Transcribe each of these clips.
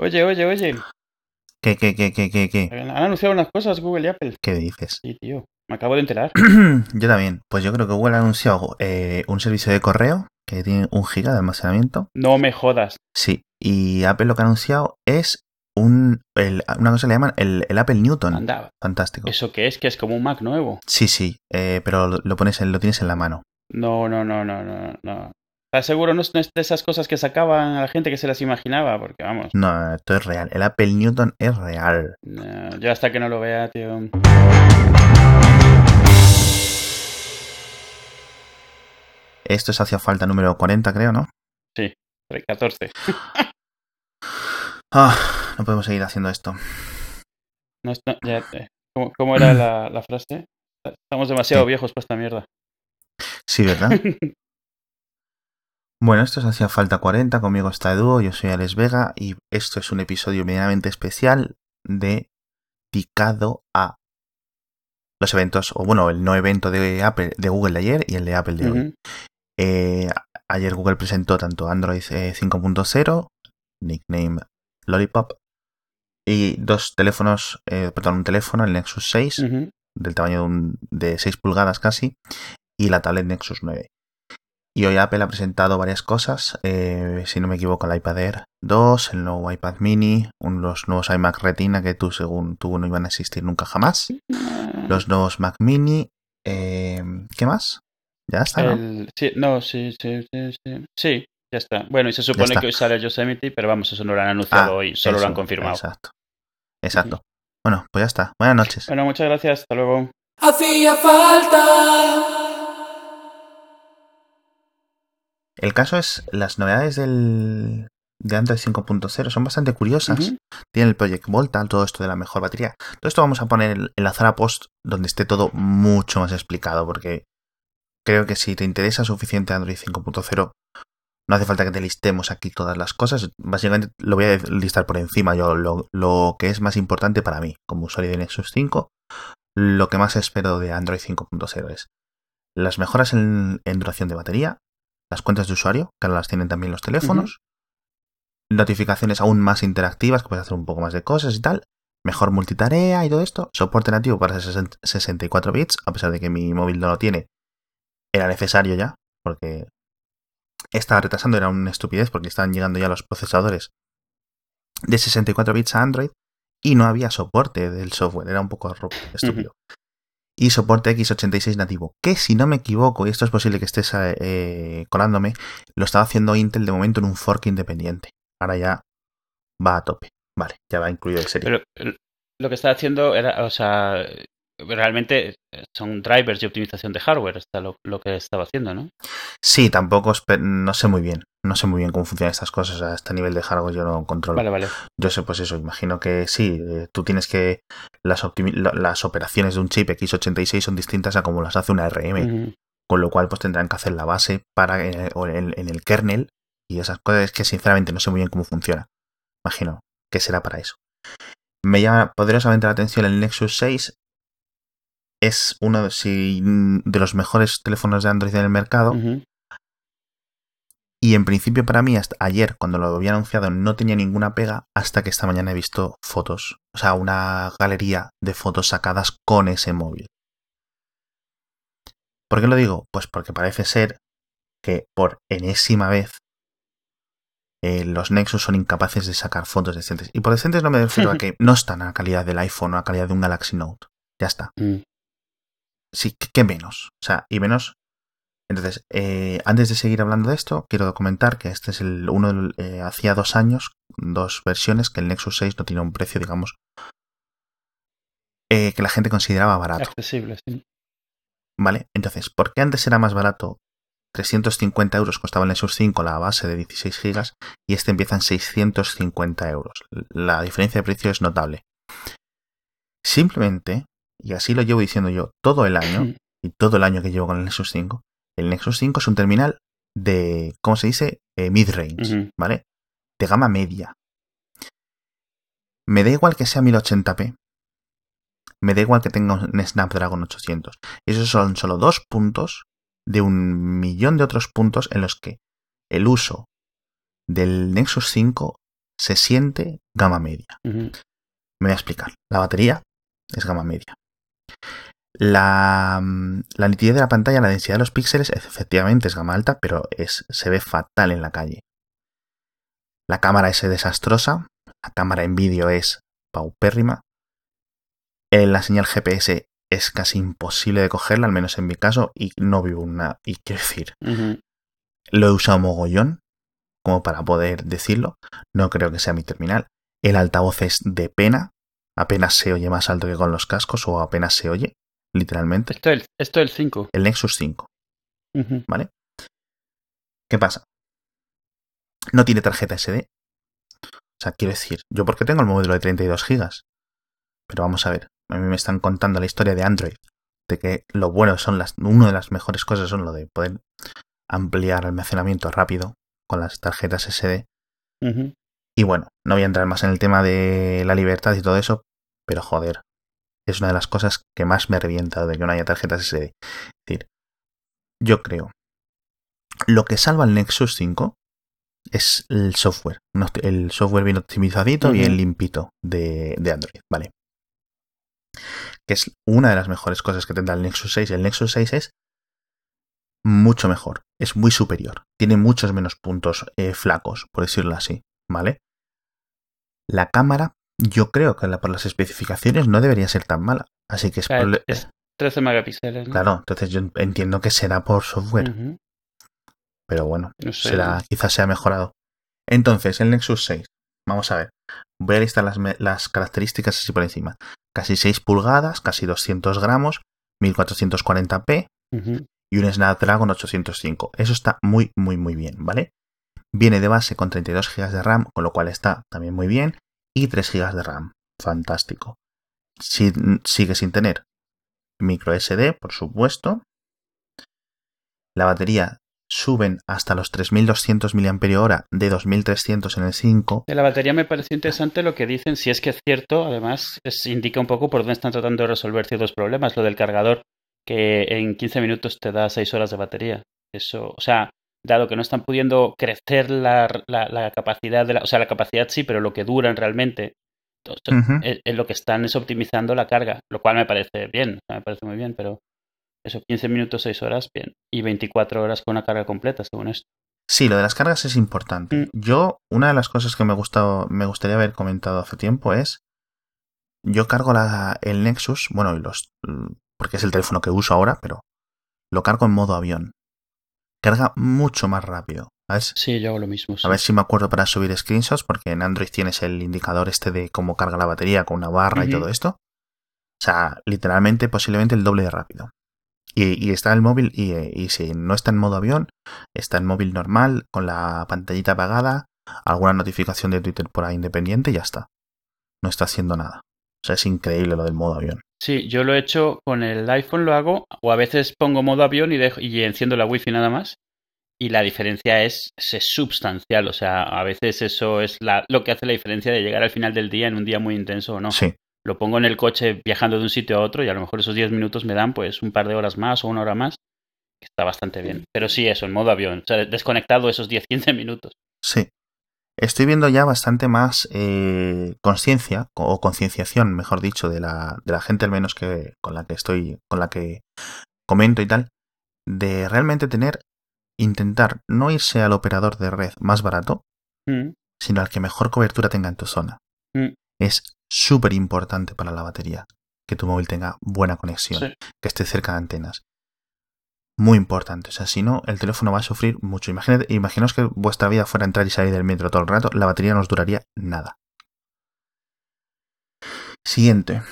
Oye, oye, oye. ¿Qué, qué, qué, qué, qué, qué? Han anunciado unas cosas Google y Apple. ¿Qué dices? Sí, tío. Me acabo de enterar. yo también. Pues yo creo que Google ha anunciado eh, un servicio de correo que tiene un giga de almacenamiento. No me jodas. Sí. Y Apple lo que ha anunciado es un, el- una cosa que le llaman el, el Apple Newton. Anda. Fantástico. ¿Eso qué es? Que es como un Mac nuevo. Sí, sí. eh, pero lo, pones lo tienes en la mano. No, no, no, no, no, no. ¿Estás seguro? No es, de esas cosas que sacaban a la gente que se las imaginaba, porque vamos. No, esto es real. El Apple Newton es real. no, yo hasta que no lo vea, tío. Esto es hacia falta número 40, creo, ¿no? 14. Ah, no podemos seguir haciendo esto. No, es- no, ya, eh, ¿cómo, cómo era la, la frase? Estamos demasiado Sí. viejos para esta mierda. Sí, ¿verdad? Bueno, esto es Hacía Falta 40, conmigo está Edu, yo soy Alex Vega y esto es un episodio medianamente especial dedicado a los eventos, o bueno, el no evento de Apple, de Google de ayer y el de Apple de hoy. Eh, ayer Google presentó tanto Android eh, 5.0, nickname Lollipop, y dos teléfonos, eh, perdón, un teléfono, el Nexus 6, Ujú. del tamaño de, un- de 6 pulgadas casi, y la tablet Nexus 9. Y hoy Apple ha presentado varias cosas, eh, si no me equivoco, el iPad Air 2, el nuevo iPad mini, un- los nuevos iMac Retina que tú, según tú, no iban a existir nunca jamás, los nuevos Mac Mini, eh, ¿qué más? Ya está, sí, no, sí, sí, sí, sí. Sí, ya está. Bueno, y se supone que hoy sale Yosemite, pero vamos, eso no lo han anunciado Ah, hoy, solo lo han confirmado. Exacto. Exacto. Bueno, pues ya está. Buenas noches. Bueno, muchas gracias, hasta luego. Hacía falta. El caso es, las novedades del, de Android 5.0 son bastante curiosas. Tiene el Project Volta, todo esto de la mejor batería. Todo esto vamos a poner en la Zara Post donde esté todo mucho más explicado, porque creo que si te interesa suficiente Android 5.0, no hace falta que te listemos aquí todas las cosas. Básicamente lo voy a listar por encima yo, lo, lo que es más importante para mí, como usuario de Nexus 5. Lo que más espero de Android 5.0 es las mejoras en, en duración de batería, las cuentas de usuario, que ahora las tienen también los teléfonos, notificaciones aún más interactivas, que puedes hacer un poco más de cosas y tal, mejor multitarea y todo esto, soporte nativo para 60 64 bits, a pesar de que mi móvil no lo tiene, era necesario ya, porque estaba retrasando, era una estupidez, porque estaban llegando ya los procesadores de 64 bits a Android y no había soporte del software, era un poco estúpido. Y soporte x86 nativo, que si no me equivoco, y esto es posible que estés eh, colándome, lo estaba haciendo Intel de momento en un fork independiente. Ahora ya va a tope. Vale, ya va incluido el serie. Pero el- lo que está haciendo era, o sea, realmente son drivers de optimización de hardware, está lo, lo que estaba haciendo, ¿no? Sí, tampoco no sé muy bien. No sé muy bien cómo funcionan estas cosas. A este nivel de hardware yo no controlo. Vale, vale. Yo sé, pues eso, imagino que sí. eh, tú tienes que. Las, operaciones de un chip x86 son distintas a como las hace una RM. Con lo cual, pues tendrán que hacer la base para eh, en, en el kernel. Y esas cosas es que sinceramente no sé muy bien cómo funciona. Imagino que será para eso. Me llama poderosamente la atención el Nexus 6. Es uno de, si- de los mejores teléfonos de Android en el mercado. Y en principio para mí, hasta ayer, cuando lo había anunciado, no tenía ninguna pega, hasta que esta mañana he visto fotos, o sea, una galería de fotos sacadas con ese móvil. ¿Por qué lo digo? Pues porque parece ser que por enésima vez eh, los Nexus son incapaces de sacar fotos decentes. Y por decentes no me refiero a que no están a la calidad del iPhone o a la calidad de un Galaxy Note. Ya está. Mm. Sí, ¿qué- ¿qué menos? O sea, y menos. Entonces, eh, antes de seguir hablando de esto, quiero comentar que este es el uno eh, hacía dos años, dos versiones, que el Nexus 6 no tiene un precio, digamos, eh, que la gente consideraba barato, Accesible, sí. ¿vale? Entonces, ¿por qué antes era más barato? 350 euros costaba el Nexus 5 la base de 16 gigas y este empieza en 650 euros. La diferencia de precio es notable. Simplemente, y así lo llevo diciendo yo todo el año, y todo el año que llevo con el Nexus 5, el Nexus 5 es un terminal de, ¿cómo se dice? Eh, mid-range. ¿vale? De gama media. Me da igual que sea 1080p. Me da igual que tenga un Snapdragon 800. Esos son solo dos puntos de un millón de otros puntos en los que el uso del Nexus 5 se siente gama media. Me voy a explicar. La batería es gama media. La, mm, la nitidez de la pantalla, la densidad de los píxeles, efectivamente es gama alta, pero es, se ve fatal en la calle. La cámara es desastrosa. La cámara en vídeo es paupérrima. Eh, La señal GPS es casi imposible de cogerla, al menos en mi caso, y no vivo una. Y quiero decir, lo he usado mogollón, como para poder decirlo. No creo que sea mi terminal. El altavoz es de pena. Apenas se oye más alto que con los cascos, o apenas se oye, literalmente. Esto es esto es el 5. El Nexus 5, Ujú. ¿vale? ¿Qué pasa? No tiene tarjeta SD. O sea, quiero decir, yo porque tengo el modelo de 32 GB. Pero vamos a ver, a mí me están contando la historia de Android. De que lo bueno son las. Una de las mejores cosas son lo de poder ampliar almacenamiento rápido con las tarjetas SD. Y bueno, no voy a entrar más en el tema de la libertad y todo eso, pero joder, es una de las cosas que más me revienta de que no haya tarjetas SD. Es decir, yo creo, lo que salva el Nexus 5 es el software, el software bien optimizadito, Ujú. bien limpito de, de Android, ¿vale? Que es una de las mejores cosas que tendrá el Nexus 6. El Nexus 6 es mucho mejor, es muy superior, tiene muchos menos puntos eh, flacos, por decirlo así, ¿vale? La cámara, yo creo que la- por las especificaciones no debería ser tan mala, así que es, es 13 megapíxeles. ¿no? claro, entonces yo entiendo que será por software, pero bueno, No sé. será, quizás sea mejorado. Entonces, el Nexus 6, vamos a ver, voy a listar las, las características así por encima. Casi 6 pulgadas, casi 200 gramos, 1440p, Ujú. y un Snapdragon 805. Eso está muy, muy, muy bien, ¿vale? Viene de base con 32 GB de RAM, con lo cual está también muy bien, y 3 GB de RAM. Fantástico. Si- sigue sin tener micro SD, por supuesto. La batería suben hasta los 3200 mAh de 2300 en el 5. De la batería me pareció interesante lo que dicen, si es que es cierto, además indica un poco por dónde están tratando de resolver ciertos problemas, lo del cargador, que en 15 minutos te da 6 horas de batería. Eso, o sea, dado que no están pudiendo crecer la, la- la capacidad, de la, o sea, la capacidad sí, pero lo que duran realmente, Ujú. es- es lo que están es optimizando la carga, lo cual me parece bien, me parece muy bien, pero eso, 15 minutos, 6 horas, bien, y 24 horas con una carga completa, según esto. Sí, lo de las cargas es importante. Mm. Yo, una de las cosas que me, gusta, me gustaría haber comentado hace tiempo es, yo cargo la- el Nexus, bueno, y los, porque es el teléfono que uso ahora, pero lo cargo en modo avión. Carga mucho más rápido. ¿sabes? Sí, yo hago lo mismo. sí. A ver si me acuerdo para subir screenshots, porque en Android tienes el indicador este de cómo carga la batería con una barra y todo esto. O sea, literalmente, posiblemente el doble de rápido. Y, y está el móvil, y, y si no está en modo avión, está en móvil normal, con la pantallita apagada, alguna notificación de Twitter por ahí independiente y ya está. No está haciendo nada. O sea, es increíble lo del modo avión. Sí, yo lo he hecho con el iPhone, lo hago, o a veces pongo modo avión y, dejo, y enciendo la wifi nada más. Y la diferencia es, es substancial, o sea, a veces eso es la, lo que hace la diferencia de llegar al final del día en un día muy intenso o no. Sí, Lo pongo en el coche viajando de un sitio a otro y a lo mejor esos 10 minutos me dan pues un par de horas más o una hora más, que está bastante bien. Pero sí, eso, en modo avión, o sea, desconectado esos 10-15 minutos. sí. Estoy viendo ya bastante más eh, conciencia, o concienciación, mejor dicho, de la, de la gente al menos que con la que estoy, con la que comento y tal, de realmente tener, intentar no irse al operador de red más barato, Mm, sino al que mejor cobertura tenga en tu zona. Mm. Es súper importante para la batería que tu móvil tenga buena conexión, sí. que esté cerca de antenas. Muy importante, o sea, si no, el teléfono va a sufrir mucho. Imaginaos que vuestra vida fuera entrar y salir del metro todo el rato, la batería no os duraría nada. Siguiente.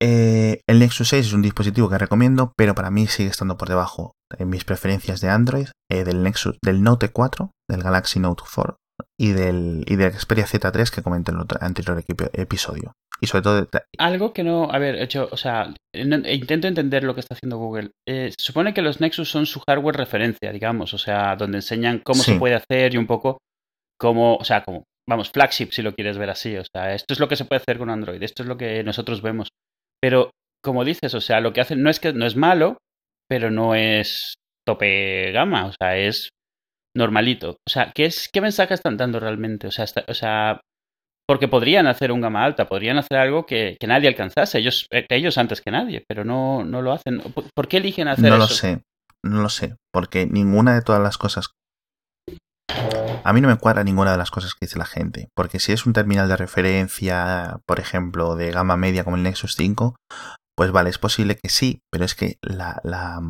Eh, el Nexus 6 es un dispositivo que recomiendo, pero para mí sigue estando por debajo en mis preferencias de Android, eh, del Nexus, del Note 4, del Galaxy Note 4 y del, y del Xperia Z3 que comenté en el otro- anterior episodio. Y sobre todo, Algo que no, a ver, hecho, o sea, intento entender lo que está haciendo Google. Eh, se supone que los Nexus son su hardware referencia, digamos, o sea, donde enseñan cómo Sí. se puede hacer y un poco cómo, o sea, como, vamos, flagship si lo quieres ver así, o sea, esto es lo que se puede hacer con Android, esto es lo que nosotros vemos. Pero, como dices, o sea, lo que hacen no es que no es malo, pero no es tope gama, o sea, es normalito. O sea, ¿qué, es, qué mensaje están dando realmente? O sea, está- o sea, porque podrían hacer un gama alta, podrían hacer algo que, que nadie alcanzase, ellos, eh, ellos antes que nadie, pero no, no lo hacen. ¿Por, qué eligen hacer No eso? lo sé, no lo sé, porque ninguna de todas las cosas... A mí no me cuadra ninguna de las cosas que dice la gente, porque si es un terminal de referencia, por ejemplo, de gama media como el Nexus 5, pues vale, es posible que sí, pero es que la, la,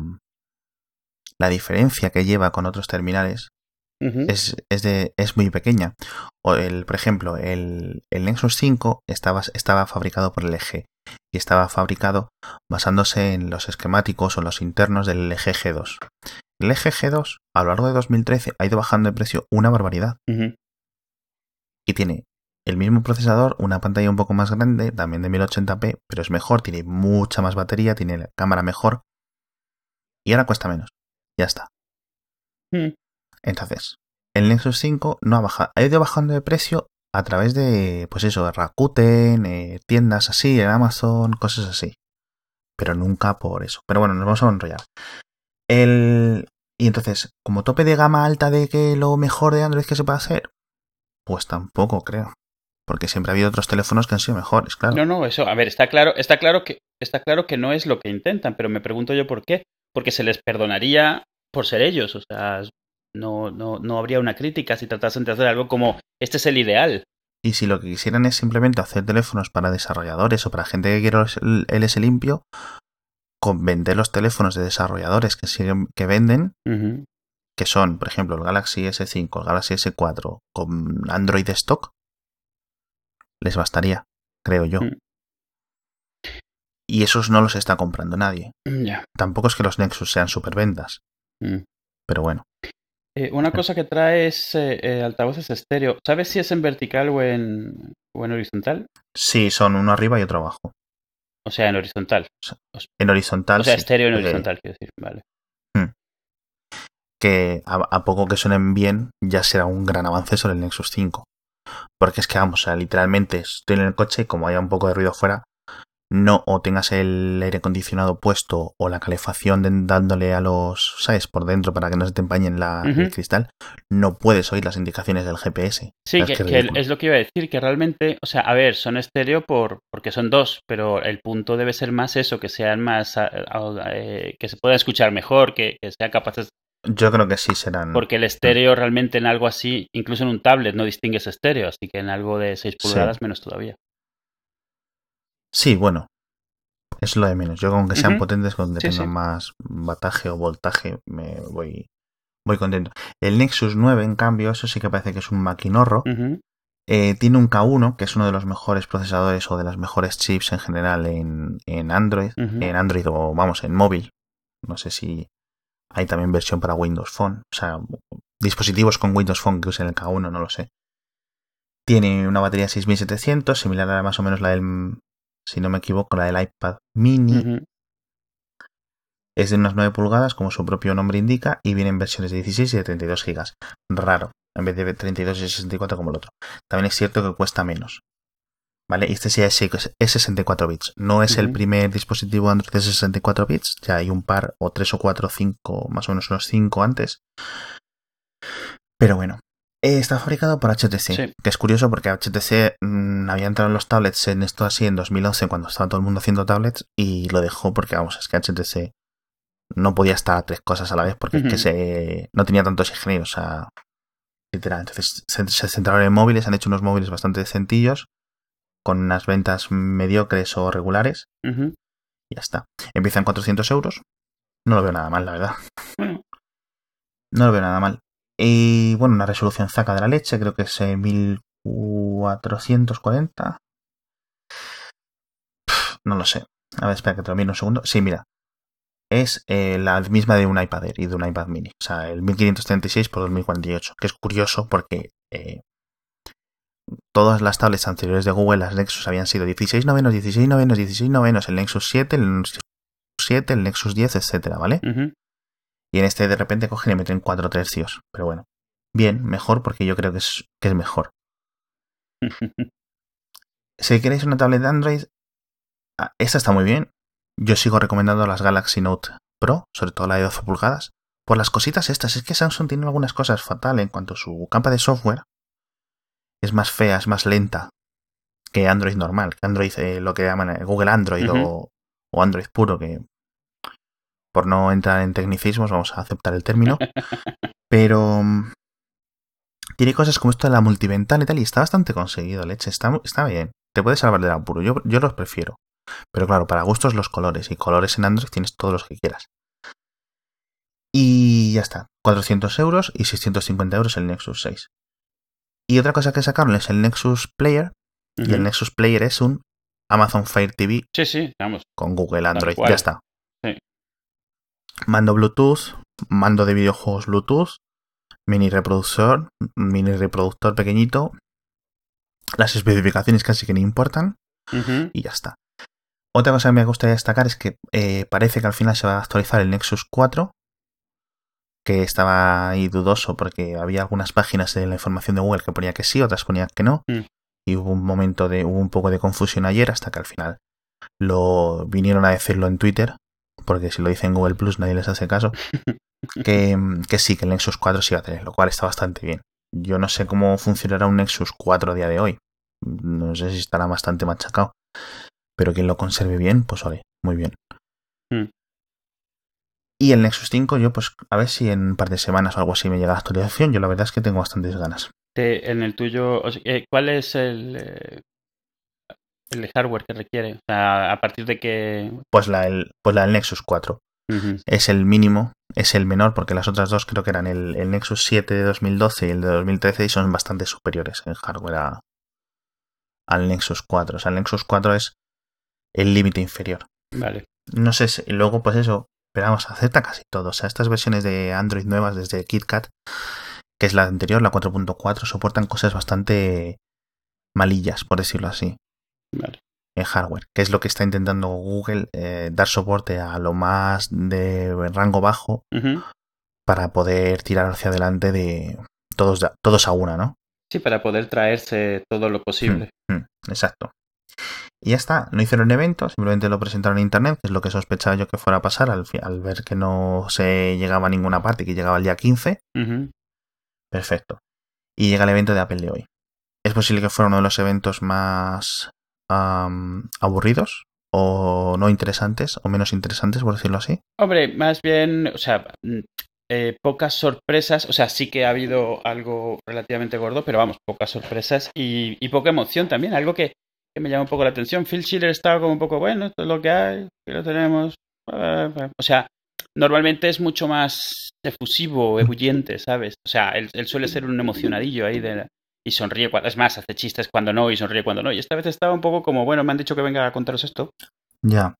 la diferencia que lleva con otros terminales Es, es, de, es muy pequeña. O el, por ejemplo, el, el Nexus 5 estaba, estaba fabricado por LG y estaba fabricado basándose en los esquemáticos o los internos del LG G2. El LG G2 a lo largo de 2013 ha ido bajando de precio una barbaridad y tiene el mismo procesador, una pantalla un poco más grande, también de 1080p, pero es mejor, tiene mucha más batería, tiene la cámara mejor y ahora cuesta menos. Ya está. ujú. Entonces, el Nexus 5 no ha bajado, ha ido bajando de precio a través de, pues eso, Rakuten, eh, tiendas así, en Amazon, cosas así. Pero nunca por eso. Pero bueno, nos vamos a enrollar. El... Y entonces, como tope de gama alta de que lo mejor de Android que se puede hacer, pues tampoco creo. Porque siempre ha habido otros teléfonos que han sido mejores, claro. No, no, eso, a ver, está claro, está claro que, está claro que no es lo que intentan, pero me pregunto yo por qué. Porque se les perdonaría por ser ellos, o sea, no, no, no habría una crítica si tratasen de hacer algo como este es el ideal. Y si lo que quisieran es simplemente hacer teléfonos para desarrolladores o para gente que quiere el LS limpio, con vender los teléfonos de desarrolladores que siguen que venden, que son, por ejemplo, el Galaxy S5, el Galaxy S4, con Android stock, les bastaría, creo yo. Mm. Y esos no los está comprando nadie. Ya. Tampoco es que los Nexus sean superventas, Mm. pero bueno. Eh, una cosa que trae es eh, eh, altavoces estéreo. ¿Sabes si es en vertical o en, o en horizontal? Sí, son uno arriba y otro abajo. O sea, en horizontal. En horizontal, O sea, sí, estéreo en horizontal, quiero decir. Vale. que a, a poco que suenen bien ya será un gran avance sobre el Nexus 5. Porque es que vamos, o sea, literalmente estoy en el coche y como haya un poco de ruido fuera, no o tengas el aire acondicionado puesto o la calefacción de- dándole a los, ¿sabes? Por dentro para que no se te empañen la, el cristal, no puedes oír las indicaciones del GPS. Sí, ¿Sabes que, es lo que iba a decir, que realmente, o sea, a ver, son estéreo por, porque son dos, pero el punto debe ser más eso, que sean más, eh, que se pueda escuchar mejor, que, que sean capaces, Yo creo que sí serán. porque el estéreo realmente en algo así, incluso en un tablet no distingues estéreo, así que en algo de 6 Sí. pulgadas menos todavía. Sí, bueno. Es lo de menos. Yo con que sean potentes, con que Sí, tengan sí. más bataje o voltaje, me voy, voy contento. El Nexus 9, en cambio, eso sí que parece que es un maquinorro. Eh, tiene un K1, que es uno de los mejores procesadores o de las mejores chips en general en, en Android. En Android o, vamos, en móvil. No sé si hay también versión para Windows Phone. O sea, dispositivos con Windows Phone que usen el K1, no lo sé. Tiene una batería 6700, similar a más o menos la del, si no me equivoco, la del iPad mini. Es de unas 9 pulgadas, como su propio nombre indica, y viene en versiones de 16 y de 32 gigas. Raro, en vez de 32 y 64 como el otro. También es cierto que cuesta menos. ¿Vale? Y este sí es, es 64 bits. No es el primer dispositivo Android de 64 bits. Ya hay un par, o tres o cuatro, cinco, más o menos unos 5 antes. Pero bueno. Eh, Está fabricado por HTC, Sí. que es curioso porque HTC mm, había entrado en los tablets en esto así en 2011 cuando estaba todo el mundo haciendo tablets y lo dejó porque vamos, es que HTC no podía estar a tres cosas a la vez porque es que se, no tenía tantos ingenieros, o sea, literal. Entonces se, se centraron en móviles, han hecho unos móviles bastante decentillos, con unas ventas mediocres o regulares, y ya está. Empiezan 400 euros, no lo veo nada mal, la verdad. Bueno, No lo veo nada mal. Y bueno, una resolución zaca de la leche, creo que es eh, 1440. Pff, No lo sé. A ver, espera que te lo mire un segundo. Sí, mira. Es eh, la misma de un iPad Air y de un iPad mini. O sea, el 1536 por 2048. Que es curioso porque eh, todas las tablets anteriores de Google, las Nexus, habían sido 16 novenos, 16 novenos, 16 novenos, el Nexus 7, el Nexus 7, el Nexus 10, etcétera, ¿vale? ujú. Y en este de repente cogen y meten 4 tercios. Pero bueno, bien, mejor porque yo creo que es, que es mejor. Si queréis una tablet de Android, ah, esta está muy bien. Yo sigo recomendando las Galaxy Note Pro, sobre todo la de 12 pulgadas, por las cositas estas. Es que Samsung tiene algunas cosas fatal en cuanto a su capa de software. Es más fea, es más lenta que Android normal. Que Android, eh, lo que llaman eh, Google Android o, o Android puro, que por no entrar en tecnicismos vamos a aceptar el término. Pero mm, tiene cosas como esto de la multiventana y tal, y está bastante conseguido, leche. Está, está bien. Te puedes salvar del apuro. Yo, yo los prefiero. Pero claro, para gustos los colores. Y colores en Android tienes todos los que quieras. Y ya está. 400 euros y 650 euros el Nexus 6. Y otra cosa que sacaron es el Nexus Player. Y el. Nexus Player es un Amazon Fire TV Sí, sí, vamos. con Google Android. Ya está. Mando Bluetooth, mando de videojuegos Bluetooth, mini reproductor, mini reproductor pequeñito. Las especificaciones casi que no importan y ya está. Otra cosa que me gustaría destacar es que eh, parece que al final se va a actualizar el Nexus 4, que estaba ahí dudoso porque había algunas páginas de la información de Google que ponía que sí, otras ponían que no. Mm. Y hubo un momento de, hubo un poco de confusión ayer hasta que al final lo vinieron a decirlo en Twitter, porque si lo dice en Google Plus nadie les hace caso, que, que sí, que el Nexus 4 sí va a tener, lo cual está bastante bien. Yo no sé cómo funcionará un Nexus 4 a día de hoy. No sé si estará bastante machacado. Pero quien lo conserve bien, pues vale, muy bien. Mm. Y el Nexus 5, yo pues a ver si en un par de semanas o algo así me llega la actualización. Yo la verdad es que tengo bastantes ganas. En el tuyo, eh, ¿cuál es el, eh, el hardware que requiere? O sea, a partir de que... Pues la, el, pues la del Nexus 4 Ujú. es el mínimo, es el menor, porque las otras dos creo que eran el, el Nexus 7 de 2012 y el de 2013 y son bastante superiores en hardware a- al Nexus 4. O sea, el Nexus 4 es el límite inferior. Vale. no sé, si- luego pues eso, pero vamos, acepta casi todo. O sea, estas versiones de Android nuevas desde KitKat, que es la anterior, la 4.4, soportan cosas bastante malillas, por decirlo así, Vale. en hardware, que es lo que está intentando Google, eh, dar soporte a lo más de rango bajo para poder tirar hacia adelante de todos, todos a una, ¿no? Sí, para poder traerse todo lo posible. Mm, exacto. Y ya está, no hicieron evento, simplemente lo presentaron en internet, que es lo que sospechaba yo que fuera a pasar al, ver que no se llegaba a ninguna parte, que llegaba el día 15. Ujú. Perfecto. Y llega el evento de Apple de hoy. Es posible que fuera uno de los eventos más aburridos o no interesantes o menos interesantes, por decirlo así. Hombre, más bien, o sea, mm, eh, pocas sorpresas, o sea, sí que ha habido algo relativamente gordo, pero vamos, pocas sorpresas y, y poca emoción también, algo que, que me llama un poco la atención. Phil Schiller estaba como un poco, bueno, esto es lo que hay, que lo tenemos. O sea, normalmente es mucho más efusivo, ebulliente, ¿sabes? O sea, él, él suele ser un emocionadillo ahí de... Y sonríe cuando... Es más, hace chistes cuando no y sonríe cuando no. Y esta vez estaba un poco como, bueno, me han dicho que venga a contaros esto. Ya.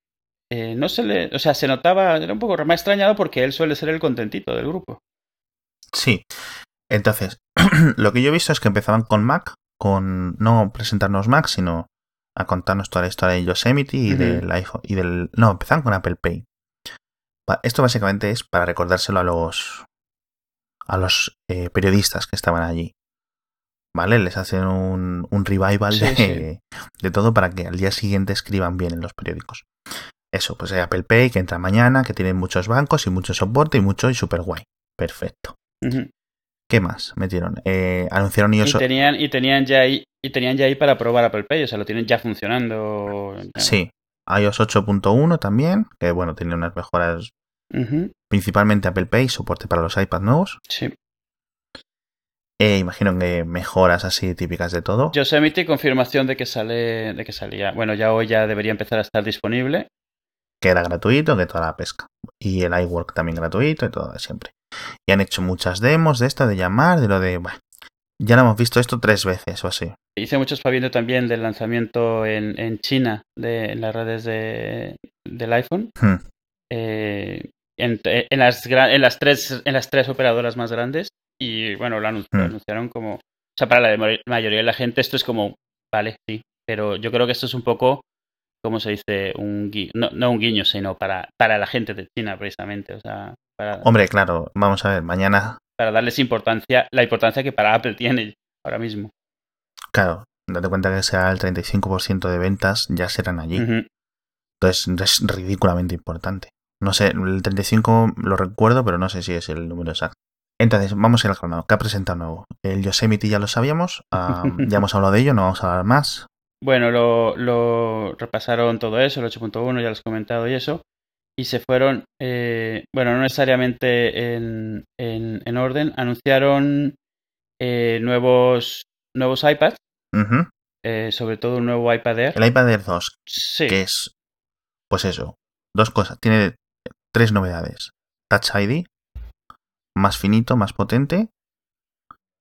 Eh, no se le, o sea, se notaba, era un poco más extrañado porque él suele ser el contentito del grupo. Sí. Entonces, lo que yo he visto es que empezaban con Mac, con no presentarnos Mac, sino a contarnos toda la historia de Yosemite y Ujú. del iPhone y del no, empezaron con Apple Pay. Pa- Esto básicamente es para recordárselo a los a los eh, periodistas que estaban allí. ¿Vale? Les hacen un, un revival Sí, de, sí. de todo para que al día siguiente escriban bien en los periódicos. Eso, pues hay Apple Pay que entra mañana, que tiene muchos bancos y mucho soporte y mucho y super guay. Perfecto. ¿Qué más metieron? Eh, anunciaron Y iOS. tenían, y tenían ya ahí, y tenían ya ahí para probar Apple Pay, o sea, lo tienen ya funcionando. ya. Sí, iOS 8.1 también, que bueno, tiene unas mejoras, principalmente Apple Pay, soporte para los iPads nuevos. Sí. Eh, imagino que mejoras así típicas de todo. Yosemite, confirmación de que sale, de que salía. Bueno, ya hoy ya debería empezar a estar disponible. Que era gratuito, que toda la pesca. Y el iWork también gratuito y todo de siempre. Y han hecho muchas demos de esto, de llamar, de lo de... bueno, ya lo hemos visto esto tres veces o así. Hice mucho espabilio también del lanzamiento en, en China de en las redes de, del iPhone. Hmm. eh, en, en las, gra- en, las tres, en las tres operadoras más grandes. Y bueno, lo Hmm. anunciaron como. O sea, para la ma- mayoría de la gente esto es como, vale, sí. Pero yo creo que esto es un poco, ¿cómo se dice? Un gui- no, no un guiño, sino para, para la gente de China, precisamente. O sea, para, Hombre, claro, vamos a ver, mañana, para darles importancia, la importancia que para Apple tiene ahora mismo. claro, date cuenta que sea el 35% de ventas ya serán allí. Entonces es ridículamente importante. No sé, el 35 lo recuerdo, pero no sé si es el número exacto. Entonces, vamos a ir al grano. ¿Qué ha presentado nuevo? El Yosemite ya lo sabíamos, ah, ya hemos hablado de ello, no vamos a hablar más. Bueno, lo, lo repasaron todo eso, el 8.1, ya lo has comentado y eso, y se fueron, eh, bueno, no necesariamente en, en, en orden, anunciaron eh, nuevos, nuevos iPads, eh, sobre todo un nuevo iPad Air. El iPad Air 2, Sí, que es, pues eso, dos cosas. Tiene tres novedades. Touch ID, más finito, más potente,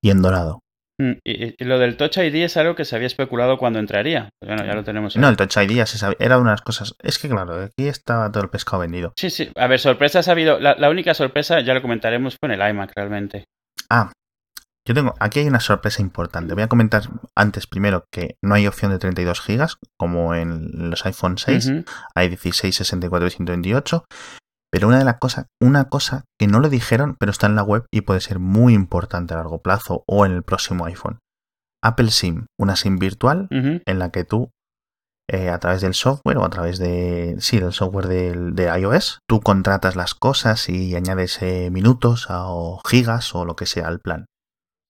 y en dorado. Mm, y, y lo del Touch ID es algo que se había especulado cuando entraría. Pues bueno, ya lo tenemos. No, el Touch ID ya se sabía, era una de las cosas. Es que claro, aquí estaba todo el pescado vendido. Sí, sí. A ver, sorpresas ha habido. La, la única sorpresa, ya lo comentaremos, fue en el iMac realmente. Ah, yo tengo, aquí hay una sorpresa importante. Voy a comentar antes primero que no hay opción de 32 GB como en los iPhone 6. Ujú. hay 16, 64 y 128. Pero una de las cosas, una cosa que no lo dijeron, pero está en la web y puede ser muy importante a largo plazo o en el próximo iPhone. Apple SIM, una SIM virtual en la que tú, eh, a través del software o a través de, sí, del software del- de iOS, tú contratas las cosas y añades eh, minutos a- o gigas o lo que sea al plan.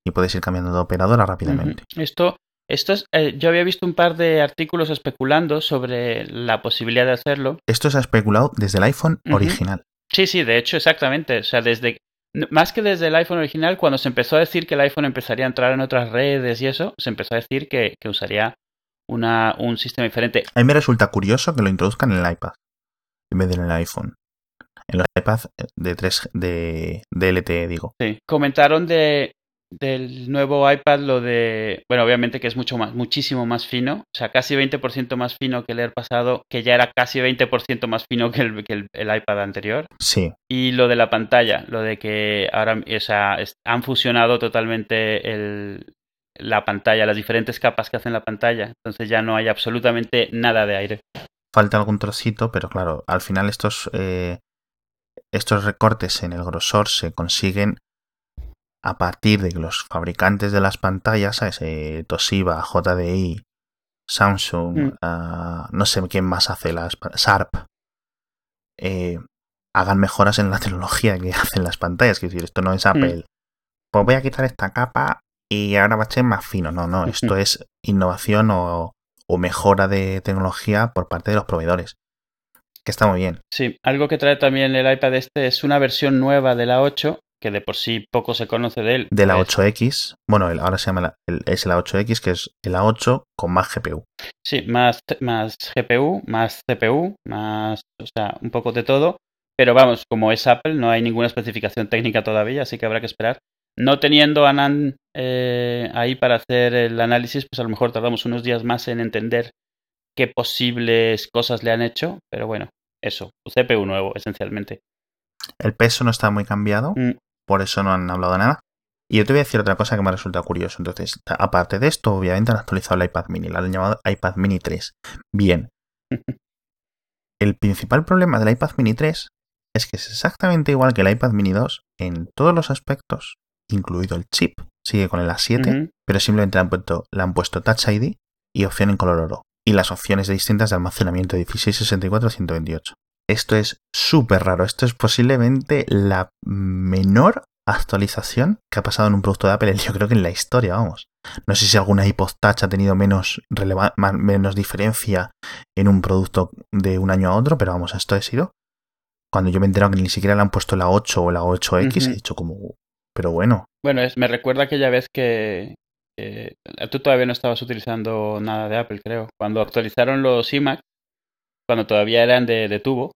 Y puedes ir cambiando de operadora rápidamente. Esto, esto es, eh, yo había visto un par de artículos especulando sobre la posibilidad de hacerlo. Esto se ha especulado desde el iPhone original. Sí, sí, de hecho, exactamente. O sea, desde más que desde el iPhone original, cuando se empezó a decir que el iPhone empezaría a entrar en otras redes y eso, se empezó a decir que, que usaría una, un sistema diferente. A mí me resulta curioso que lo introduzcan en el iPad en vez de en el iPhone. En los iPads de 3 de, de LTE, digo. Sí. Comentaron de del nuevo iPad lo de, bueno, obviamente que es mucho más, muchísimo más fino, o sea, casi 20% más fino que el Air pasado, que ya era casi 20% más fino que el, que el, el iPad anterior. Sí, Y lo de la pantalla, lo de que ahora o sea, han fusionado totalmente el, la pantalla, las diferentes capas que hacen la pantalla. Entonces ya no hay absolutamente nada de aire. falta algún trocito, pero claro, al final estos, eh, estos recortes en el grosor se consiguen a partir de que los fabricantes de las pantallas, ¿sabes? Eh, Toshiba, JDI, Samsung, Mm. no sé quién más hace las Sharp, eh, hagan mejoras en la tecnología que hacen las pantallas. Es decir, esto no es Apple. Pues voy a quitar esta capa y ahora va a ser más fino. No, no, esto es innovación o, o mejora de tecnología por parte de los proveedores. Que está muy bien. Sí, algo que trae también el iPad este es una versión nueva de la 8, que de por sí poco se conoce de él. De la Pues, 8X, bueno, el- ahora se llama la, el- es la 8X, que es la 8 con más GPU. Sí, más, más GPU, más CPU, más, o sea, un poco de todo. Pero vamos, como es Apple, no hay ninguna especificación técnica todavía, así que habrá que esperar. No teniendo a Nan eh, ahí para hacer el análisis, pues a lo mejor tardamos unos días más en entender qué posibles cosas le han hecho, pero bueno, eso, un CPU nuevo, esencialmente. El peso no está muy cambiado, Mm. Por eso no han hablado nada. Y yo te voy a decir otra cosa que me resulta curioso. Entonces, aparte de esto, obviamente han actualizado el iPad mini, lo han llamado iPad mini 3. Bien. El principal problema del iPad mini 3 es que es exactamente igual que el iPad mini 2 en todos los aspectos, incluido el chip. Sigue con el A7, Ujú. pero simplemente le han, puesto, le han puesto Touch ID y opción en color oro. Y las opciones distintas de almacenamiento 16, 64, 128. Esto es súper raro. Esto es posiblemente la menor actualización que ha pasado en un producto de Apple, yo creo que en la historia, vamos. No sé si alguna iPod Touch ha tenido menos, menos diferencia en un producto de un año a otro, pero vamos, esto ha sido. Cuando yo me he enterado que ni siquiera le han puesto la 8 o la 8X, Ujú. he dicho como, pero bueno, Bueno, es, me recuerda aquella vez que eh, tú todavía no estabas utilizando nada de Apple, creo. Cuando actualizaron los iMac, cuando todavía eran de, de tubo,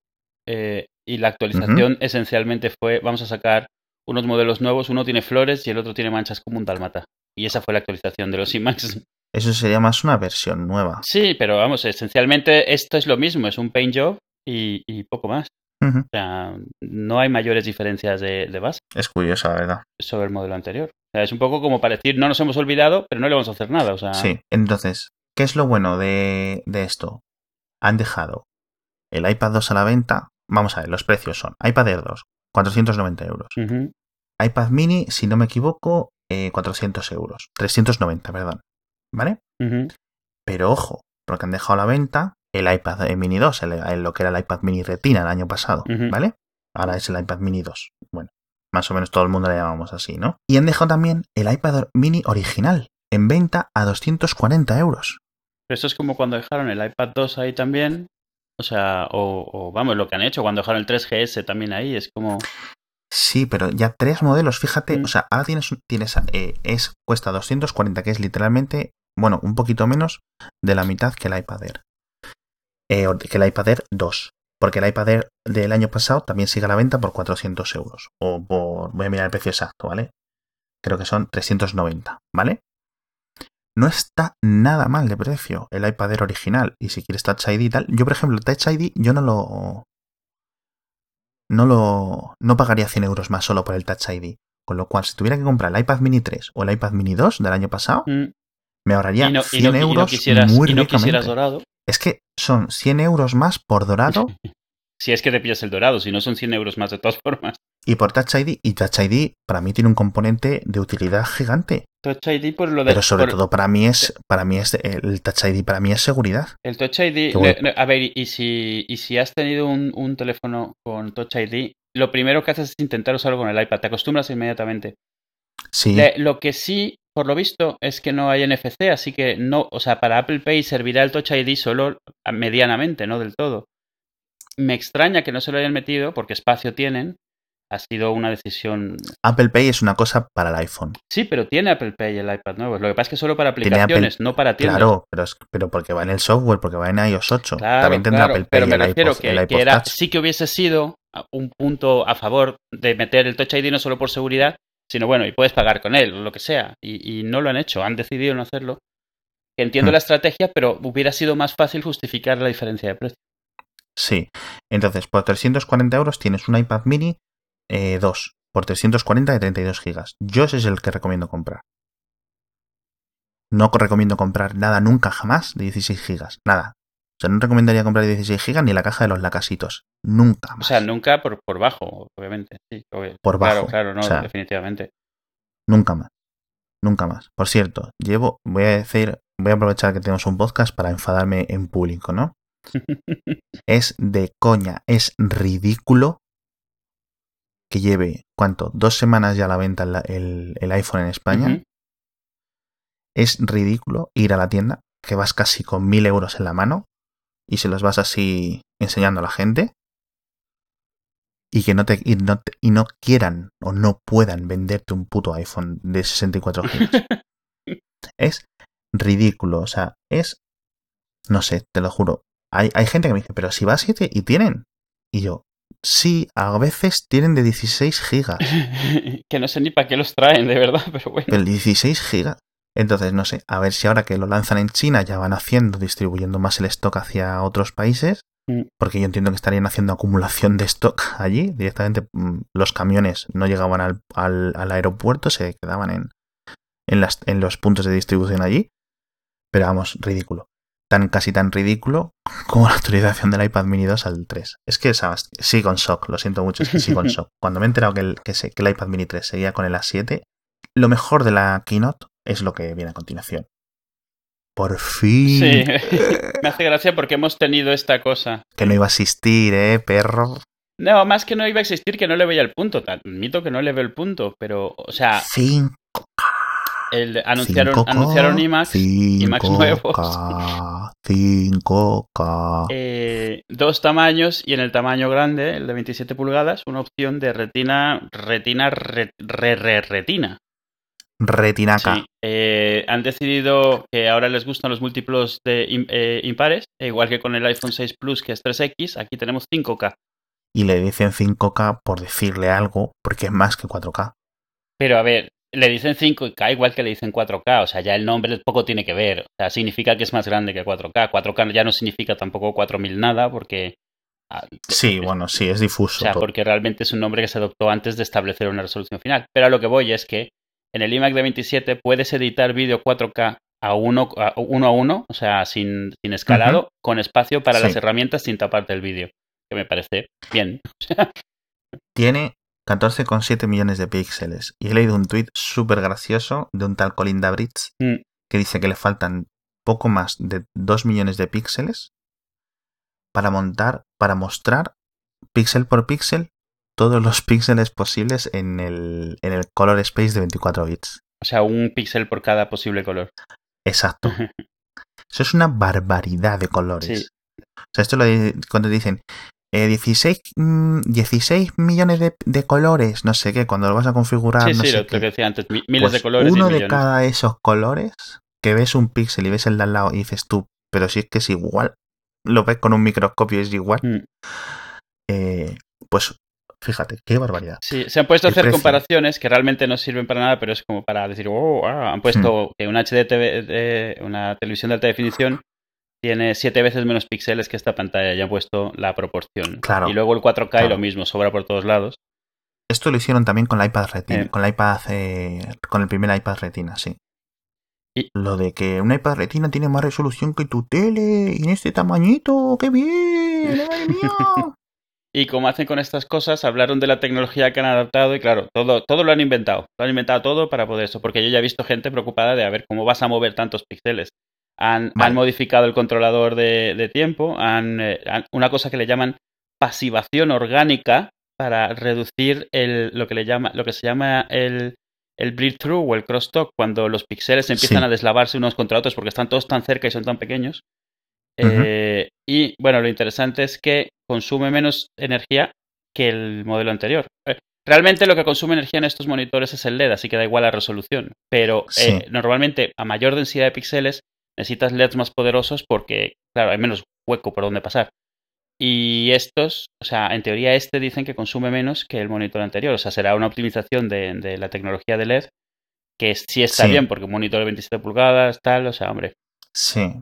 eh, y la actualización esencialmente fue, vamos a sacar unos modelos nuevos, uno tiene flores y el otro tiene manchas como un dálmata. Y esa fue la actualización de los iMacs. eso sería más una versión nueva. Sí, pero vamos, esencialmente esto es lo mismo, es un paint job y, y poco más. O sea, no hay mayores diferencias de, de base. Es curioso, la verdad. sobre el modelo anterior. O sea, es un poco como para decir, no nos hemos olvidado, pero no le vamos a hacer nada. O sea, Sí, entonces, ¿qué es lo bueno de, de esto? Han dejado el iPad 2 a la venta. Vamos a ver, los precios son iPad Air 2, 490 euros. iPad mini, si no me equivoco, eh, 400 euros. 390, perdón. ¿Vale? Pero ojo, porque han dejado a la venta el iPad Mini 2, el- el- lo que era el iPad Mini Retina el año pasado. ¿vale? Ahora es el iPad Mini 2. Bueno, más o menos todo el mundo le llamamos así, ¿no? Y han dejado también el iPad Mini original en venta a 240 euros. Eso es como cuando dejaron el iPad 2 ahí también. O sea, o, o vamos, lo que han hecho cuando dejaron el 3GS también ahí. Es como. Sí, pero ya tres modelos, fíjate, Mm. o sea, ahora tienes, tienes eh, es, cuesta 240, que es literalmente, bueno, un poquito menos de la mitad que el iPad Air. Eh, o que el iPad Air 2. Porque el iPad Air del año pasado también sigue a la venta por 400 euros. O por, voy a mirar el precio exacto, ¿vale? Creo que son 390, ¿vale? No está nada mal de precio el iPad Air original. Y si quieres Touch ID y tal, yo por ejemplo, Touch ID yo no lo, no lo no pagaría 100 euros más solo por el Touch ID. Con lo cual, si tuviera que comprar el iPad Mini 3 o el iPad Mini 2 del año pasado, mm, me ahorraría y no, y 100 no- y no euros quisieras, muy y no quisieras dorado. Es que son 100 euros más por dorado Si es que te pillas el dorado, si no son 100 euros más de todas formas. y por Touch ID. Y Touch ID para mí tiene un componente de utilidad gigante. Touch ID por lo de. Pero sobre por- todo para mí es para mí es el Touch ID para mí es seguridad. El Touch ID, le- a ver, y si, y si has tenido un, un teléfono con Touch ID, lo primero que haces es intentar usarlo con el iPad, te acostumbras inmediatamente. Sí, Le- lo que sí, por lo visto, es que no hay NFC, así que no, o sea, para Apple Pay servirá el Touch ID solo medianamente, no del todo. Me extraña que no se lo hayan metido, porque espacio tienen. Ha sido una decisión. Apple Pay es una cosa para el iPhone. Sí, pero tiene Apple Pay el iPad nuevo. Lo que pasa es que solo para Apple- aplicaciones, no para tiendas. Claro, pero, es- pero porque va en el software, porque va en iOS 8. Claro, También tendrá claro, Apple Pay pero me el refiero iPod- que, el que iPod era, Touch. sí que hubiese sido un punto a favor de meter el Touch ID no solo por seguridad, sino bueno, y puedes pagar con él, o lo que sea. Y, y no lo han hecho, han decidido no hacerlo. Entiendo Hmm. la estrategia, pero hubiera sido más fácil justificar la diferencia de precio. Sí. Entonces, por 340 euros tienes un iPad mini eh, 2. Por 340 de 32 gigas. Yo ese es el que recomiendo comprar. No recomiendo comprar nada nunca jamás de 16 gigas. Nada. O sea, no recomendaría comprar 16 gigas ni la caja de los lacasitos. Nunca O más. sea, nunca por, por bajo, obviamente. Sí, obvio. Por Claro, bajo, claro, no, o sea. definitivamente. Nunca más. Nunca más. Por cierto, llevo, voy a decir, voy a aprovechar que tenemos un podcast para enfadarme en público, ¿no? Es de coña, es ridículo que lleve, ¿cuánto? Dos semanas ya a la venta el, el- el iPhone en España. Es ridículo ir a la tienda, que vas casi con mil euros en la mano y se los vas así enseñando a la gente. Y que no te, y no, te- y no quieran o no puedan venderte un puto iPhone de 64 gigas. es ridículo. O sea, es. No sé, te lo juro. Hay, hay gente que me dice, pero si vas y, te- y tienen. Y yo, sí, a veces tienen de 16 gigas. que no sé ni para qué los traen, de verdad, pero bueno. Pero 16 gigas. Entonces, no sé, a ver si ahora que lo lanzan en China ya van haciendo, distribuyendo más el stock hacia otros países. Mm. Porque yo entiendo que estarían haciendo acumulación de stock allí. Directamente mm, los camiones no llegaban al, al- al aeropuerto, se quedaban en, en, las, en los puntos de distribución allí. Pero vamos, ridículo. Tan casi tan ridículo como la actualización del iPad mini 2 al 3. Es que sabes, sí con shock, lo siento mucho, es que sí con shock. Cuando me he enterado que el, que, se- que el iPad mini 3 seguía con el A7, lo mejor de la keynote es lo que viene a continuación. Por fin. Sí, me hace gracia porque hemos tenido esta cosa. Que no iba a existir, eh, perro. No, más que no iba a existir, que no le veía el punto. Admito que no le veo el punto, pero, o sea, Cinco, el, anunciaron, 5K, anunciaron IMAX, IMAX nuevos. 5K, 5K. eh, dos tamaños y en el tamaño grande, el de 27 pulgadas, una opción de retina, retina, re, re- re- retina. Retinaca. Sí, eh, han decidido que ahora les gustan los múltiplos de eh, impares, e igual que con el iPhone 6 Plus que es 3X, aquí tenemos 5K. Y le dicen 5K por decirle algo, porque es más que 4K. Pero a ver, le dicen 5K igual que le dicen 4K, o sea, ya el nombre poco tiene que ver, o sea, significa que es más grande que 4K. 4K ya no significa tampoco 4000 nada, porque... ah, Sí, bueno, sí, es O difuso. sea, todo. porque realmente es un nombre que se adoptó antes de establecer una resolución final. Pero a lo que voy es que en el iMac de 27 puedes editar vídeo 4K a uno a uno, a uno o sea, sin, sin escalado, con espacio para Sí. las herramientas sin taparte el vídeo. Que me parece bien. Tiene 14,7 millones de píxeles. Y he leído un tuit súper gracioso de un tal Colin Dabritz Mm. que dice que le faltan poco más de 2 millones de píxeles para montar, para mostrar píxel por píxel todos los píxeles posibles en el, en el color space de 24 bits. O sea, un píxel por cada posible color. Exacto. Eso es una barbaridad de colores. Sí. O sea, esto lo cuando dicen eh, 16, mm, 16 millones de, de colores, no sé qué, cuando lo vas a configurar, sí, no sí, sé lo, que decía antes, mi- miles de Pues colores uno y de millones. cada esos colores, que ves un píxel y ves el de al lado y dices tú, pero si es que es igual, lo ves con un microscopio y es igual, Mm. eh, pues fíjate, qué barbaridad. Sí, se han puesto a hacer precio. comparaciones que realmente no sirven para nada, pero es como para decir, oh, ah, han puesto que una HDTV, eh, una televisión de alta definición, tiene siete veces menos píxeles que esta pantalla, ya han puesto la proporción. Claro. Y luego el 4K y lo mismo, sobra por todos lados. Esto lo hicieron también con la iPad Retina, Eh. con la iPad, eh, con el primer iPad Retina, sí. Y- Lo de que una iPad Retina tiene más resolución que tu tele y en este tamañito, qué bien, madre mía. Y como hacen con estas cosas, hablaron de la tecnología que han adaptado y claro, todo, todo lo han inventado. Lo han inventado todo para poder eso, porque yo ya he visto gente preocupada de a ver cómo vas a mover tantos píxeles. Han, Vale. han modificado el controlador de, de tiempo, han, eh, han- una cosa que le llaman pasivación orgánica para reducir el, lo, que le llama, lo que se llama el, el bleed-through o el crosstalk, cuando los píxeles empiezan Sí. a deslavarse unos contra otros porque están todos tan cerca y son tan pequeños. Eh, y bueno, lo interesante es que consume menos energía que el modelo anterior. Eh, Realmente lo que consume energía en estos monitores es el LED, así que da igual la resolución. Pero eh, normalmente a mayor densidad de píxeles necesitas LEDs más poderosos porque, claro, hay menos hueco por donde pasar. Y estos, o sea, en teoría este dicen que consume menos que el monitor anterior. O sea, será una optimización de, de la tecnología de LED que sí está Sí. bien porque un monitor de 27 pulgadas, tal, o sea, hombre. Sí.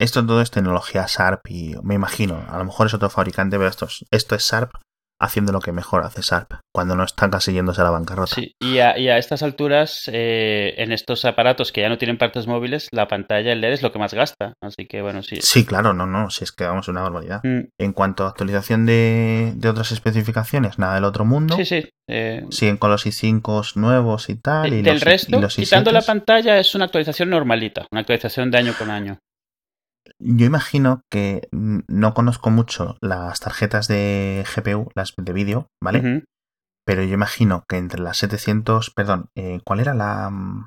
Esto todo es tecnología Sharp y me imagino, a lo mejor es otro fabricante, pero esto es, esto es Sharp haciendo lo que mejor hace Sharp, cuando no está casi yéndose a la bancarrota. Sí, y a, y a estas alturas, eh, en estos aparatos que ya no tienen partes móviles, la pantalla LED es lo que más gasta. Así que bueno, sí. Sí, claro, no, no, si es que vamos, una barbaridad. Mm, En cuanto a actualización de, de otras especificaciones, nada del otro mundo. Sí, sí. eh, Siguen con los i5 nuevos y tal. y del los, resto, y los quitando la i7s. pantalla, es una actualización normalita, una actualización de año con año. Yo imagino que no conozco mucho las tarjetas de GPU, las de vídeo, ¿vale? Pero yo imagino que entre las 700, perdón, eh, ¿cuál era la...? mm,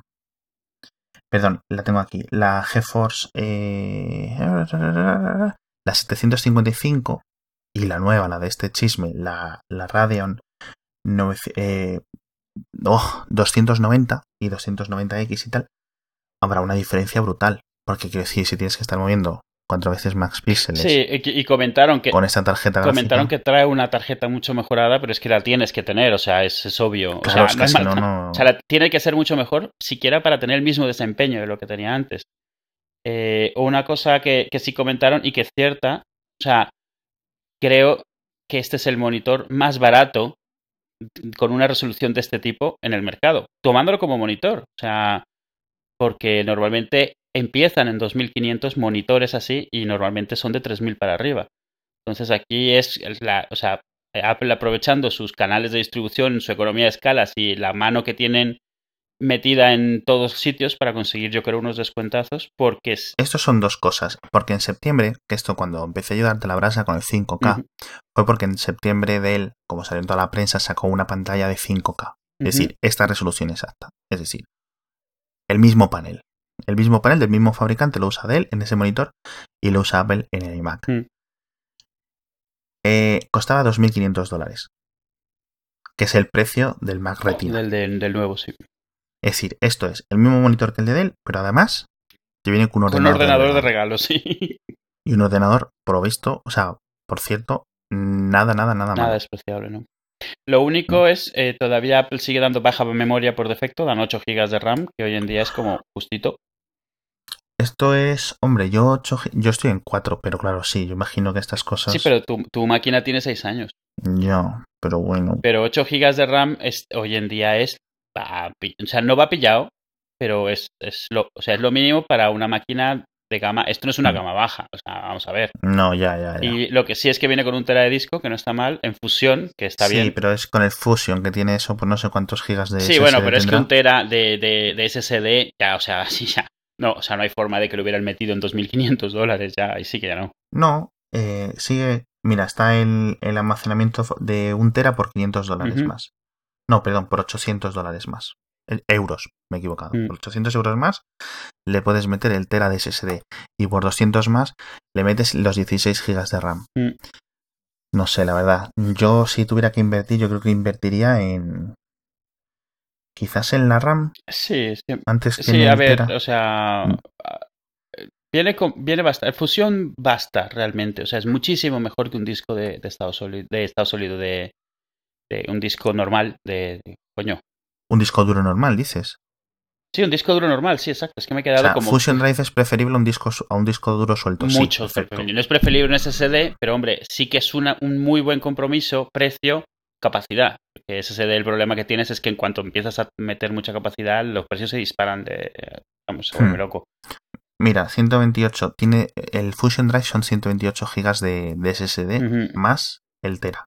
Perdón, la tengo aquí. La GeForce... Eh, la 755 y la nueva, la de este chisme, la, la Radeon 9, eh, oh, 290 y 290X y tal, habrá una diferencia brutal. Porque quiero decir, si tienes que estar moviendo cuatro veces más píxeles Sí, y, comentaron que con esta tarjeta comentaron gráfica, que trae una tarjeta mucho mejorada, pero es que la tienes que tener, o sea, es, es obvio. claro, o es sea, que si hay no, mal- no... O sea, la- tiene que ser mucho mejor, siquiera para tener el mismo desempeño de lo que tenía antes. Eh, una cosa que, que sí comentaron y que es cierta, o sea, creo que este es el monitor más barato con una resolución de este tipo en el mercado, tomándolo como monitor. O sea, porque normalmente empiezan en 2500 monitores así y normalmente son de 3000 para arriba. Entonces aquí es la, o sea, Apple aprovechando sus canales de distribución, su economía de escalas y la mano que tienen metida en todos sitios para conseguir, yo creo, unos descuentazos, porque es... Estos son dos cosas. Porque en septiembre, que esto cuando empecé a ayudarte la brasa con el 5K, Ujú, fue porque en septiembre de él, como salió en toda la prensa, sacó una pantalla de 5K. Es decir, esta resolución exacta. Es decir, el mismo panel. El mismo panel del mismo fabricante lo usa Dell en ese monitor y lo usa Apple en el iMac. Mm. Eh, costaba 2.500 dólares. Que es el precio del Mac Retina. Del, del- del nuevo, sí. Es decir, esto es el mismo monitor que el de Dell, pero además te viene con un Con un ordenador, ordenador de regalo. regalo, sí. Y un ordenador provisto, o sea, por cierto, nada, nada, nada, Nada malo. despreciable, ¿no? Lo único es, eh, todavía Apple sigue dando baja memoria por defecto, dan 8 GB de RAM, que hoy en día es como justito. Esto es, hombre, yo, ocho gi- yo estoy en 4, pero claro, sí, yo imagino que estas cosas. Sí, pero tu, tu máquina tiene 6 años. Yo, pero bueno. Pero 8 GB de RAM es, hoy en día es... va o sea, no va pillado, pero es, es, lo, o sea, es lo mínimo para una máquina de gama... Esto no es una Mm. gama baja, o sea, vamos a ver. No, ya, ya, ya. Y lo que sí es que viene con un tera de disco, que no está mal, en fusión, que está sí, bien. pero es con el Fusion que tiene eso, por no sé cuántos gigas de Sí, bueno, pero es que un tera de, de, de SSD, ya, o sea, sí, ya. No, o sea, no hay forma de que lo hubieran metido en 2.500 dólares ya, y sí que ya no. No, eh, sigue. Mira, está el, el almacenamiento de un tera por 500 dólares más. No, perdón, por 800 dólares más. Euros, me he equivocado. Mm. Por 800 euros más le puedes meter el tera de SSD. Y por 200 más le metes los 16 gigas de RAM. Mm. No sé, la verdad. Yo, si tuviera que invertir, yo creo que invertiría en. Quizás en la RAM Sí, sí, antes que en Sí, el a ver, o sea, Mm. viene con, viene basta, fusión basta realmente, o sea, es muchísimo mejor que un disco de, de estado sólido, de estado sólido de, de un disco normal de, de- coño. Un disco duro normal, dices. Sí, un disco duro normal, sí, exacto. Es que me he O quedado sea, como Fusion Drive es preferible a un disco, a un disco duro suelto. Sí, mucho. preferible. no es preferible un SSD, pero hombre, sí que es una, un muy buen compromiso, precio, capacidad. Porque SSD el problema que tienes es que en cuanto empiezas a meter mucha capacidad, los precios se disparan de, vamos, se vuelve Hmm. loco. Mira, 128. Tiene el Fusion Drive son 128 gigas de, de SSD más el Tera.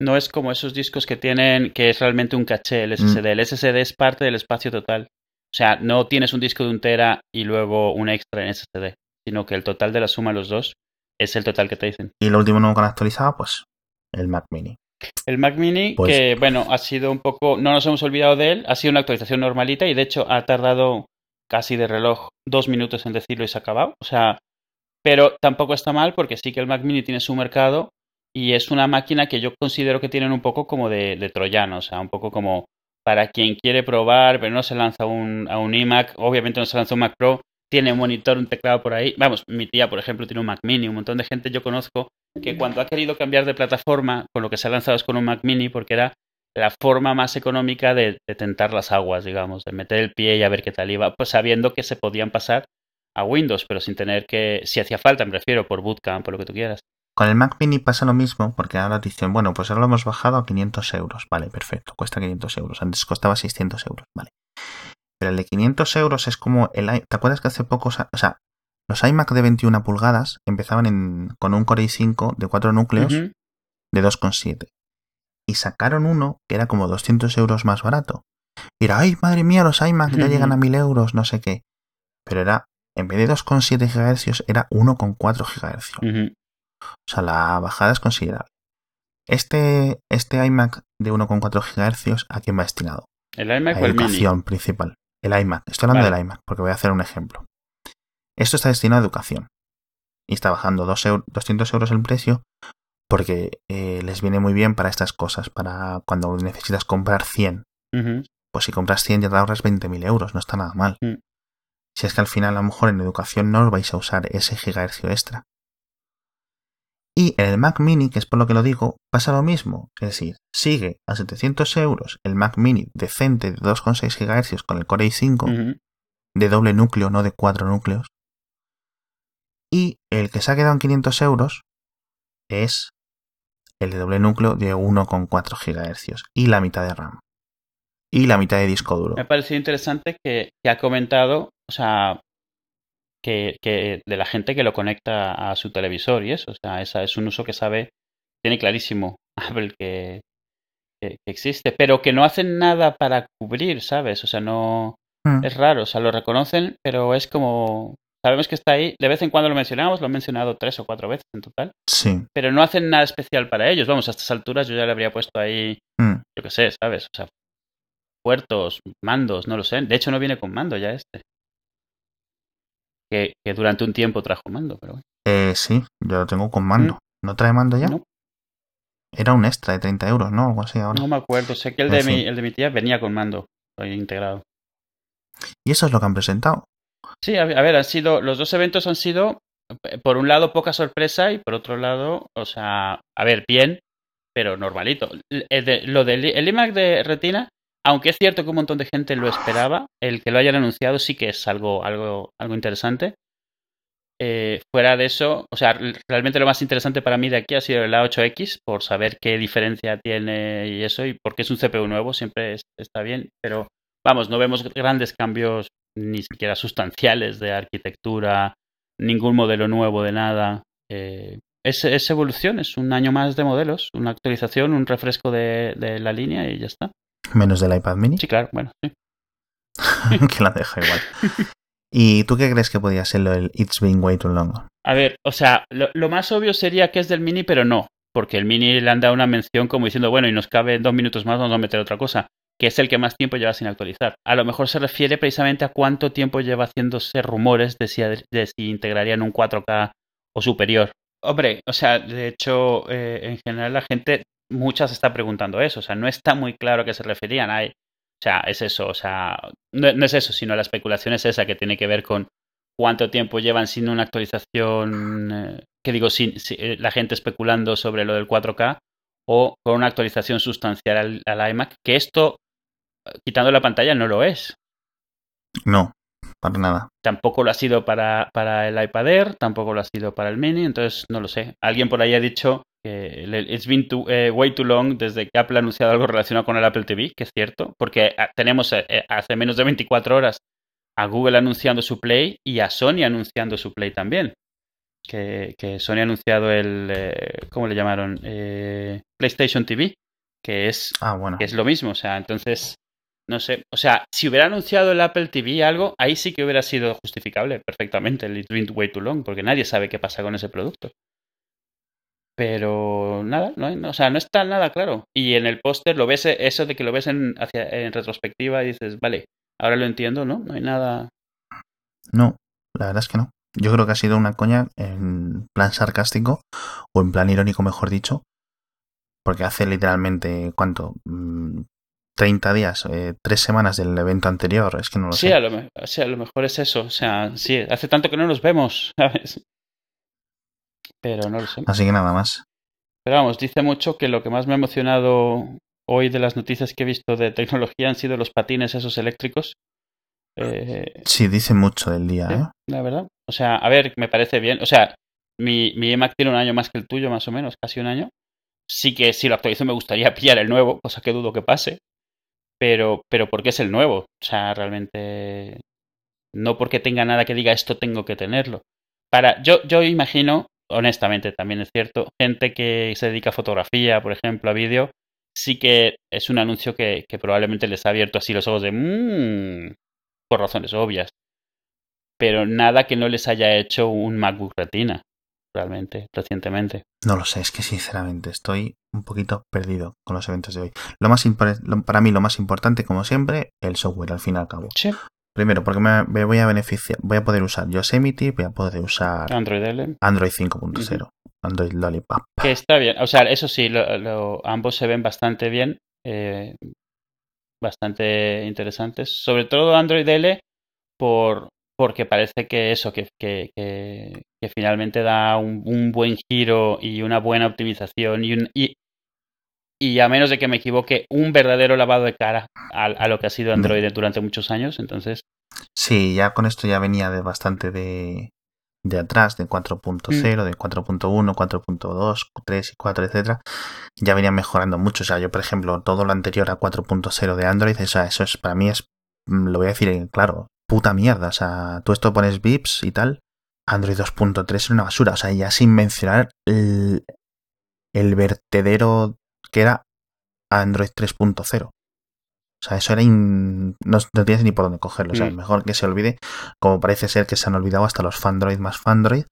No es como esos discos que tienen, que es realmente un caché el SSD. El SSD es parte del espacio total. O sea, no tienes un disco de un tera y luego un extra en SSD, sino que el total de la suma de los dos es el total que te dicen. Y lo último nuevo que han actualizado, pues el Mac Mini. El Mac Mini, Pues- que bueno, ha sido un poco, no nos hemos olvidado de él, ha sido una actualización normalita y de hecho ha tardado casi de reloj dos minutos en decirlo y se ha acabado. O sea, pero tampoco está mal porque sí que el Mac Mini tiene su mercado y es una máquina que yo considero que tienen un poco como de, de troyano, o sea, un poco como para quien quiere probar, pero no se lanza un, a un iMac, obviamente no se lanza un Mac Pro, tiene un monitor, un teclado por ahí. Vamos, mi tía, por ejemplo, tiene un Mac Mini, un montón de gente yo conozco que cuando ha querido cambiar de plataforma, con lo que se ha lanzado es con un Mac Mini, porque era la forma más económica de, tentar las aguas, digamos, de meter el pie y a ver qué tal iba, pues sabiendo que se podían pasar a Windows, pero sin tener que, si hacía falta, me refiero, por bootcamp, por lo que tú quieras. Con el Mac Mini pasa lo mismo, porque ahora dicen, bueno, pues ahora lo hemos bajado a 500 euros. Vale, perfecto, cuesta 500 euros. Antes costaba 600 euros, vale. Pero el de 500 euros es como el... ¿Te acuerdas que hace poco... O sea, los iMac de 21 pulgadas empezaban en, con un Core i5 de 4 núcleos Ujú. de 2,7. Y sacaron uno que era como 200 euros más barato. Y era, ay, madre mía, los iMac ya llegan a 1000 euros, no sé qué. Pero era, en vez de 2,7 GHz, era 1,4 GHz. O sea, la bajada es considerable. Este, este iMac de 1,4 GHz, ¿a quién va destinado? El iMac A o el Mini. principal. El iMac. Estoy hablando Vale. del iMac, porque voy a hacer un ejemplo. Esto está destinado a educación. Y está bajando dos eu- 200 euros el precio porque eh, les viene muy bien para estas cosas, para cuando necesitas comprar 100. Ujú. Pues si compras 100 ya te ahorras 20.000 euros, no está nada mal. Mm. Si es que al final a lo mejor en educación no os vais a usar ese gigahercio extra. Y en el Mac Mini, que es por lo que lo digo, pasa lo mismo. Es decir, sigue a 700 euros el Mac Mini decente de 2,6 GHz con el Core i5 Ujú. de doble núcleo, no de cuatro núcleos. Y el que se ha quedado en 500 euros es el de doble núcleo de 1,4 GHz y la mitad de RAM. Y la mitad de disco duro. Me ha parecido interesante que, que ha comentado, o sea, que, que de la gente que lo conecta a su televisor y eso. O sea, esa es un uso que sabe, tiene clarísimo Apple que, que- que existe, pero que no hacen nada para cubrir, ¿sabes? O sea, no Mm. es raro, o sea, lo reconocen, pero es como sabemos que está ahí. De vez en cuando lo mencionamos, lo han mencionado tres o cuatro veces en total, Sí. pero no hacen nada especial para ellos. Vamos, a estas alturas yo ya le habría puesto ahí Mm. yo qué sé, ¿sabes? O sea, puertos, mandos, no lo sé. De hecho, no viene con mando ya este. Que, que durante un tiempo trajo mando, pero bueno. Eh, sí, yo lo tengo con mando. ¿No trae mando ya? No, Era un extra de 30 euros, ¿no? Algo así ahora. no me acuerdo. Sé que el En de, mi, fin. el de mi tía venía con mando integrado. Y eso es lo que han presentado. Sí, a ver, han sido, los dos eventos han sido, eh, por un lado, poca sorpresa y por otro lado, o sea, a ver, bien, pero normalito. De- lo del el iMac de Retina, aunque es cierto que un montón de gente lo esperaba, el que lo hayan anunciado sí que es algo, algo, algo interesante. Eh, fuera de eso, o sea, realmente lo más interesante para mí de aquí ha sido el A8X, por saber qué diferencia tiene y eso, y porque es un CPU nuevo, siempre es- está bien, pero vamos, no vemos grandes cambios ni siquiera sustanciales de arquitectura, ningún modelo nuevo de nada. Eh, es, es evolución, es un año más de modelos, una actualización, un refresco de, de la línea y ya está. Menos del iPad mini, Sí, claro, bueno, sí. que la deja igual. ¿Y tú qué crees que podría ser lo del It's Been Way Too Long? A ver, o sea, lo, lo, más obvio sería que es del Mini, pero no. Porque el Mini le han dado una mención como diciendo, bueno, y nos cabe dos minutos más, vamos a meter otra cosa. Que es el que más tiempo lleva sin actualizar. A lo mejor se refiere precisamente a cuánto tiempo lleva haciéndose rumores de si, de si integrarían un 4K o superior. Hombre, o sea, de hecho, eh, en general la gente, muchas está preguntando eso. O sea, no está muy claro a qué se referían. Hay, o sea, es eso, o sea, no, es eso, sino la especulación es esa que tiene que ver con cuánto tiempo llevan sin una actualización, eh, que digo, sin, eh, la gente especulando sobre lo del 4K o con una actualización sustancial al, al iMac, que esto, quitando la pantalla, no lo es. No, para nada. Tampoco lo ha sido para, para el iPad Air, tampoco lo ha sido para el Mini, entonces no lo sé. Alguien por ahí ha dicho que it's been too, eh, way too long desde que Apple ha anunciado algo relacionado con el Apple TV, que es cierto, porque ah, tenemos eh, hace menos de 24 horas a Google anunciando su Play y a Sony anunciando su Play también. Que, que Sony ha anunciado el, eh, ¿cómo le llamaron? Eh, PlayStation TV, que es, ah, bueno. que es lo mismo, o sea, entonces no sé, o sea, si hubiera anunciado el Apple TV algo, ahí sí que hubiera sido justificable perfectamente el It's been way too long, porque nadie sabe qué pasa con ese producto. Pero nada, no, o sea, no está nada claro. Y en el póster lo ves, eso de que lo ves en, hacia, en retrospectiva y dices, vale, ahora lo entiendo, ¿no? No hay nada. No, la verdad es que no. Yo creo que ha sido una coña en plan sarcástico, o en plan irónico, mejor dicho, porque hace literalmente, ¿cuánto? 30 días, eh, tres semanas del evento anterior, es que no lo sí, sé. A lo, a lo mejor es eso, o sea, sí, hace tanto que no nos vemos, ¿sabes? Pero no lo sé. Así que nada más. Pero vamos, dice mucho que lo que más me ha emocionado hoy de las noticias que he visto de tecnología han sido los patines esos eléctricos. Eh, sí, dice mucho del día, sí, ¿eh? La verdad. O sea, a ver, me parece bien. O sea, mi, mi iMac tiene un año más que el tuyo, más o menos, casi un año. Sí que si lo actualizo me gustaría pillar el nuevo, cosa que dudo que pase. Pero, pero porque es el nuevo. O sea, realmente. No porque tenga nada que diga esto tengo que tenerlo. Para, yo, yo imagino, honestamente, también es cierto, gente que se dedica a fotografía, por ejemplo, a vídeo, sí que es un anuncio que, que probablemente les ha abierto así los ojos de mmm, por razones obvias. Pero nada que no les haya hecho un MacBook Retina, realmente, recientemente. No lo sé, es que sinceramente estoy un poquito perdido con los eventos de hoy. Lo más lo, para mí lo más importante, como siempre, el software, al fin y al cabo. Sí. Primero, porque me, me, voy a beneficiar, voy a poder usar Yosemite, voy a poder usar Android L. Android 5.0, uh -huh. Android Lollipop. Que está bien, o sea, eso sí, lo, lo, ambos se ven bastante bien, eh, bastante interesantes. Sobre todo Android L, por, porque parece que eso, que, que, que, que finalmente da un, un, buen giro y una buena optimización y, un, y, y, a menos de que me equivoque, un verdadero lavado de cara a, a lo que ha sido Android durante muchos años. Entonces. Sí, ya con esto ya venía de bastante de, de atrás, de 4.0, mm. de 4.1, 4.2, 3 y 4, etcétera, ya venía mejorando mucho. O sea, yo, por ejemplo, todo lo anterior a 4.0 de Android, o sea, eso es para mí es, lo voy a decir claro, puta mierda. O sea, tú esto pones VIPs y tal. Android 2.3 es una basura. O sea, ya sin mencionar el, el vertedero que era Android 3.0. O sea, eso era. In... No, no, tienes ni por dónde cogerlo. O sea, Mm. mejor que se olvide. Como parece ser que se han olvidado hasta los Fandroid más Fandroid.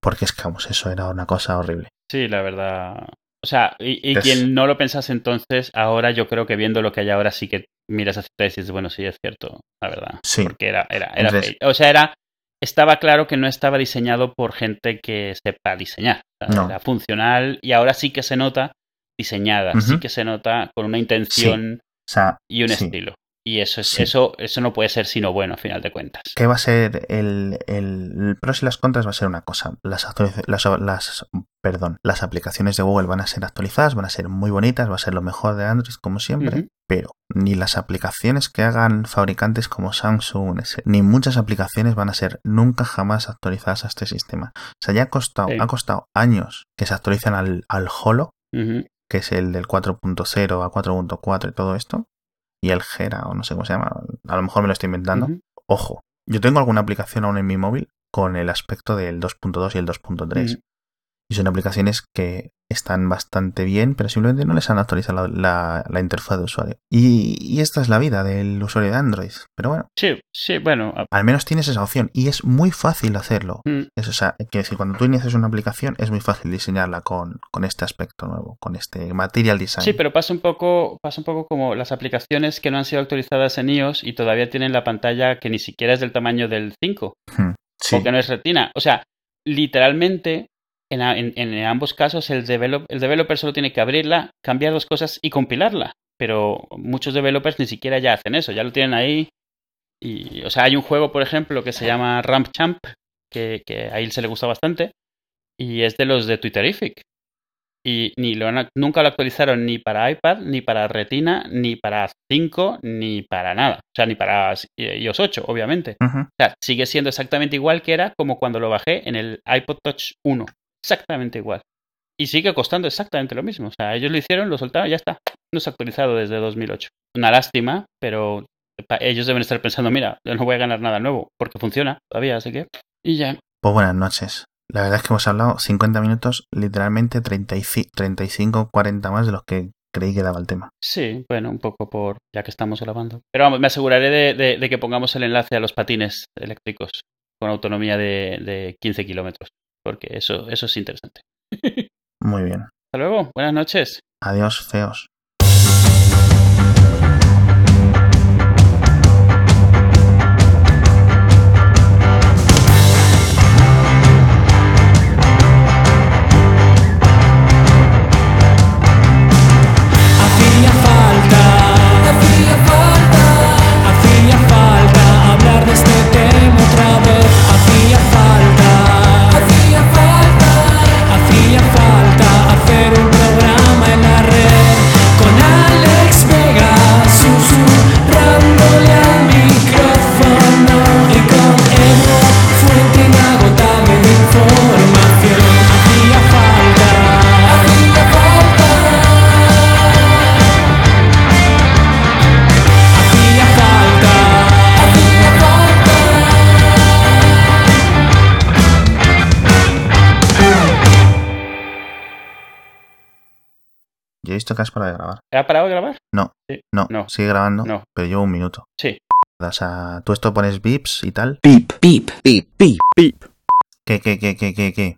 Porque es que, vamos, eso era una cosa horrible. Sí, la verdad. O sea, y, y es... quien no lo pensase entonces, ahora yo creo que viendo lo que hay ahora sí que miras hacia atrás y dices, bueno, sí, es cierto, la verdad. Sí. Porque era, era, era Entonces... O sea, era. Estaba claro que no estaba diseñado por gente que sepa diseñar. No. Era funcional y ahora sí que se nota diseñada, sí que se nota con una intención O sea, y un sí. estilo. Y eso es, Sí. eso, eso no puede ser sino bueno, a final de cuentas. ¿Qué va a ser el, el, pros y las contras? Va a ser una cosa. Las, las, las, perdón, las aplicaciones de Google van a ser actualizadas, van a ser muy bonitas, va a ser lo mejor de Android como siempre, pero ni las aplicaciones que hagan fabricantes como Samsung, ni muchas aplicaciones van a ser nunca jamás actualizadas a este sistema. O sea, ya ha costado, Sí. ha costado años que se actualicen al, al Holo, que es el del 4.0 a 4.4 y todo esto, y el Gera, o no sé cómo se llama, a lo mejor me lo estoy inventando. Ojo, yo tengo alguna aplicación aún en mi móvil con el aspecto del 2.2 y el 2.3. Ujú. Y son aplicaciones que están bastante bien, pero simplemente no les han actualizado la, la, interfaz de usuario. Y, y, esta es la vida del usuario de Android. Pero bueno. Sí, sí, bueno. Al menos tienes esa opción y es muy fácil hacerlo. Mm. Es, o sea, quiero decir, cuando tú inicias una aplicación es muy fácil diseñarla con, con este aspecto nuevo, con este material design. Sí, pero pasa un poco, pasa un poco como las aplicaciones que no han sido actualizadas en iOS y todavía tienen la pantalla que ni siquiera es del tamaño del 5. Hmm, sí. Porque no es retina. O sea, literalmente en, en, en, ambos casos el, develop, el developer solo tiene que abrirla, cambiar dos cosas y compilarla. Pero muchos developers ni siquiera ya hacen eso, ya lo tienen ahí. Y, o sea, hay un juego, por ejemplo, que se llama Ramp Champ, que, que a él se le gusta bastante, y es de los de Twitterific. Y ni lo han, nunca lo actualizaron ni para iPad, ni para Retina, ni para 5, ni para nada. O sea, ni para iOS 8, obviamente. Uh -huh. O sea, sigue siendo exactamente igual que era como cuando lo bajé en el iPod Touch 1 exactamente igual. Y sigue costando exactamente lo mismo. O sea, ellos lo hicieron, lo soltaron, ya está. No se ha actualizado desde 2008. Una lástima, pero ellos deben estar pensando, mira, yo no voy a ganar nada nuevo, porque funciona todavía, así que... Y ya. Pues buenas noches. La verdad es que hemos hablado 50 minutos, literalmente 35, 40 más de los que creí que daba el tema. Sí, bueno, un poco por ya que estamos grabando. Pero vamos, me aseguraré de, de, de que pongamos el enlace a los patines eléctricos con autonomía de, de 15 kilómetros porque eso, eso es interesante. Muy bien. Hasta luego, buenas noches. Adiós, feos. Visto que has parado de grabar. ¿Ha parado de grabar? No, Sí. no, No. sigue grabando, No. pero llevo un minuto. Sí. O sea, tú esto pones bips y tal. beep, beep, beep, beep, beep. ¿Qué, qué, qué, qué, qué, qué?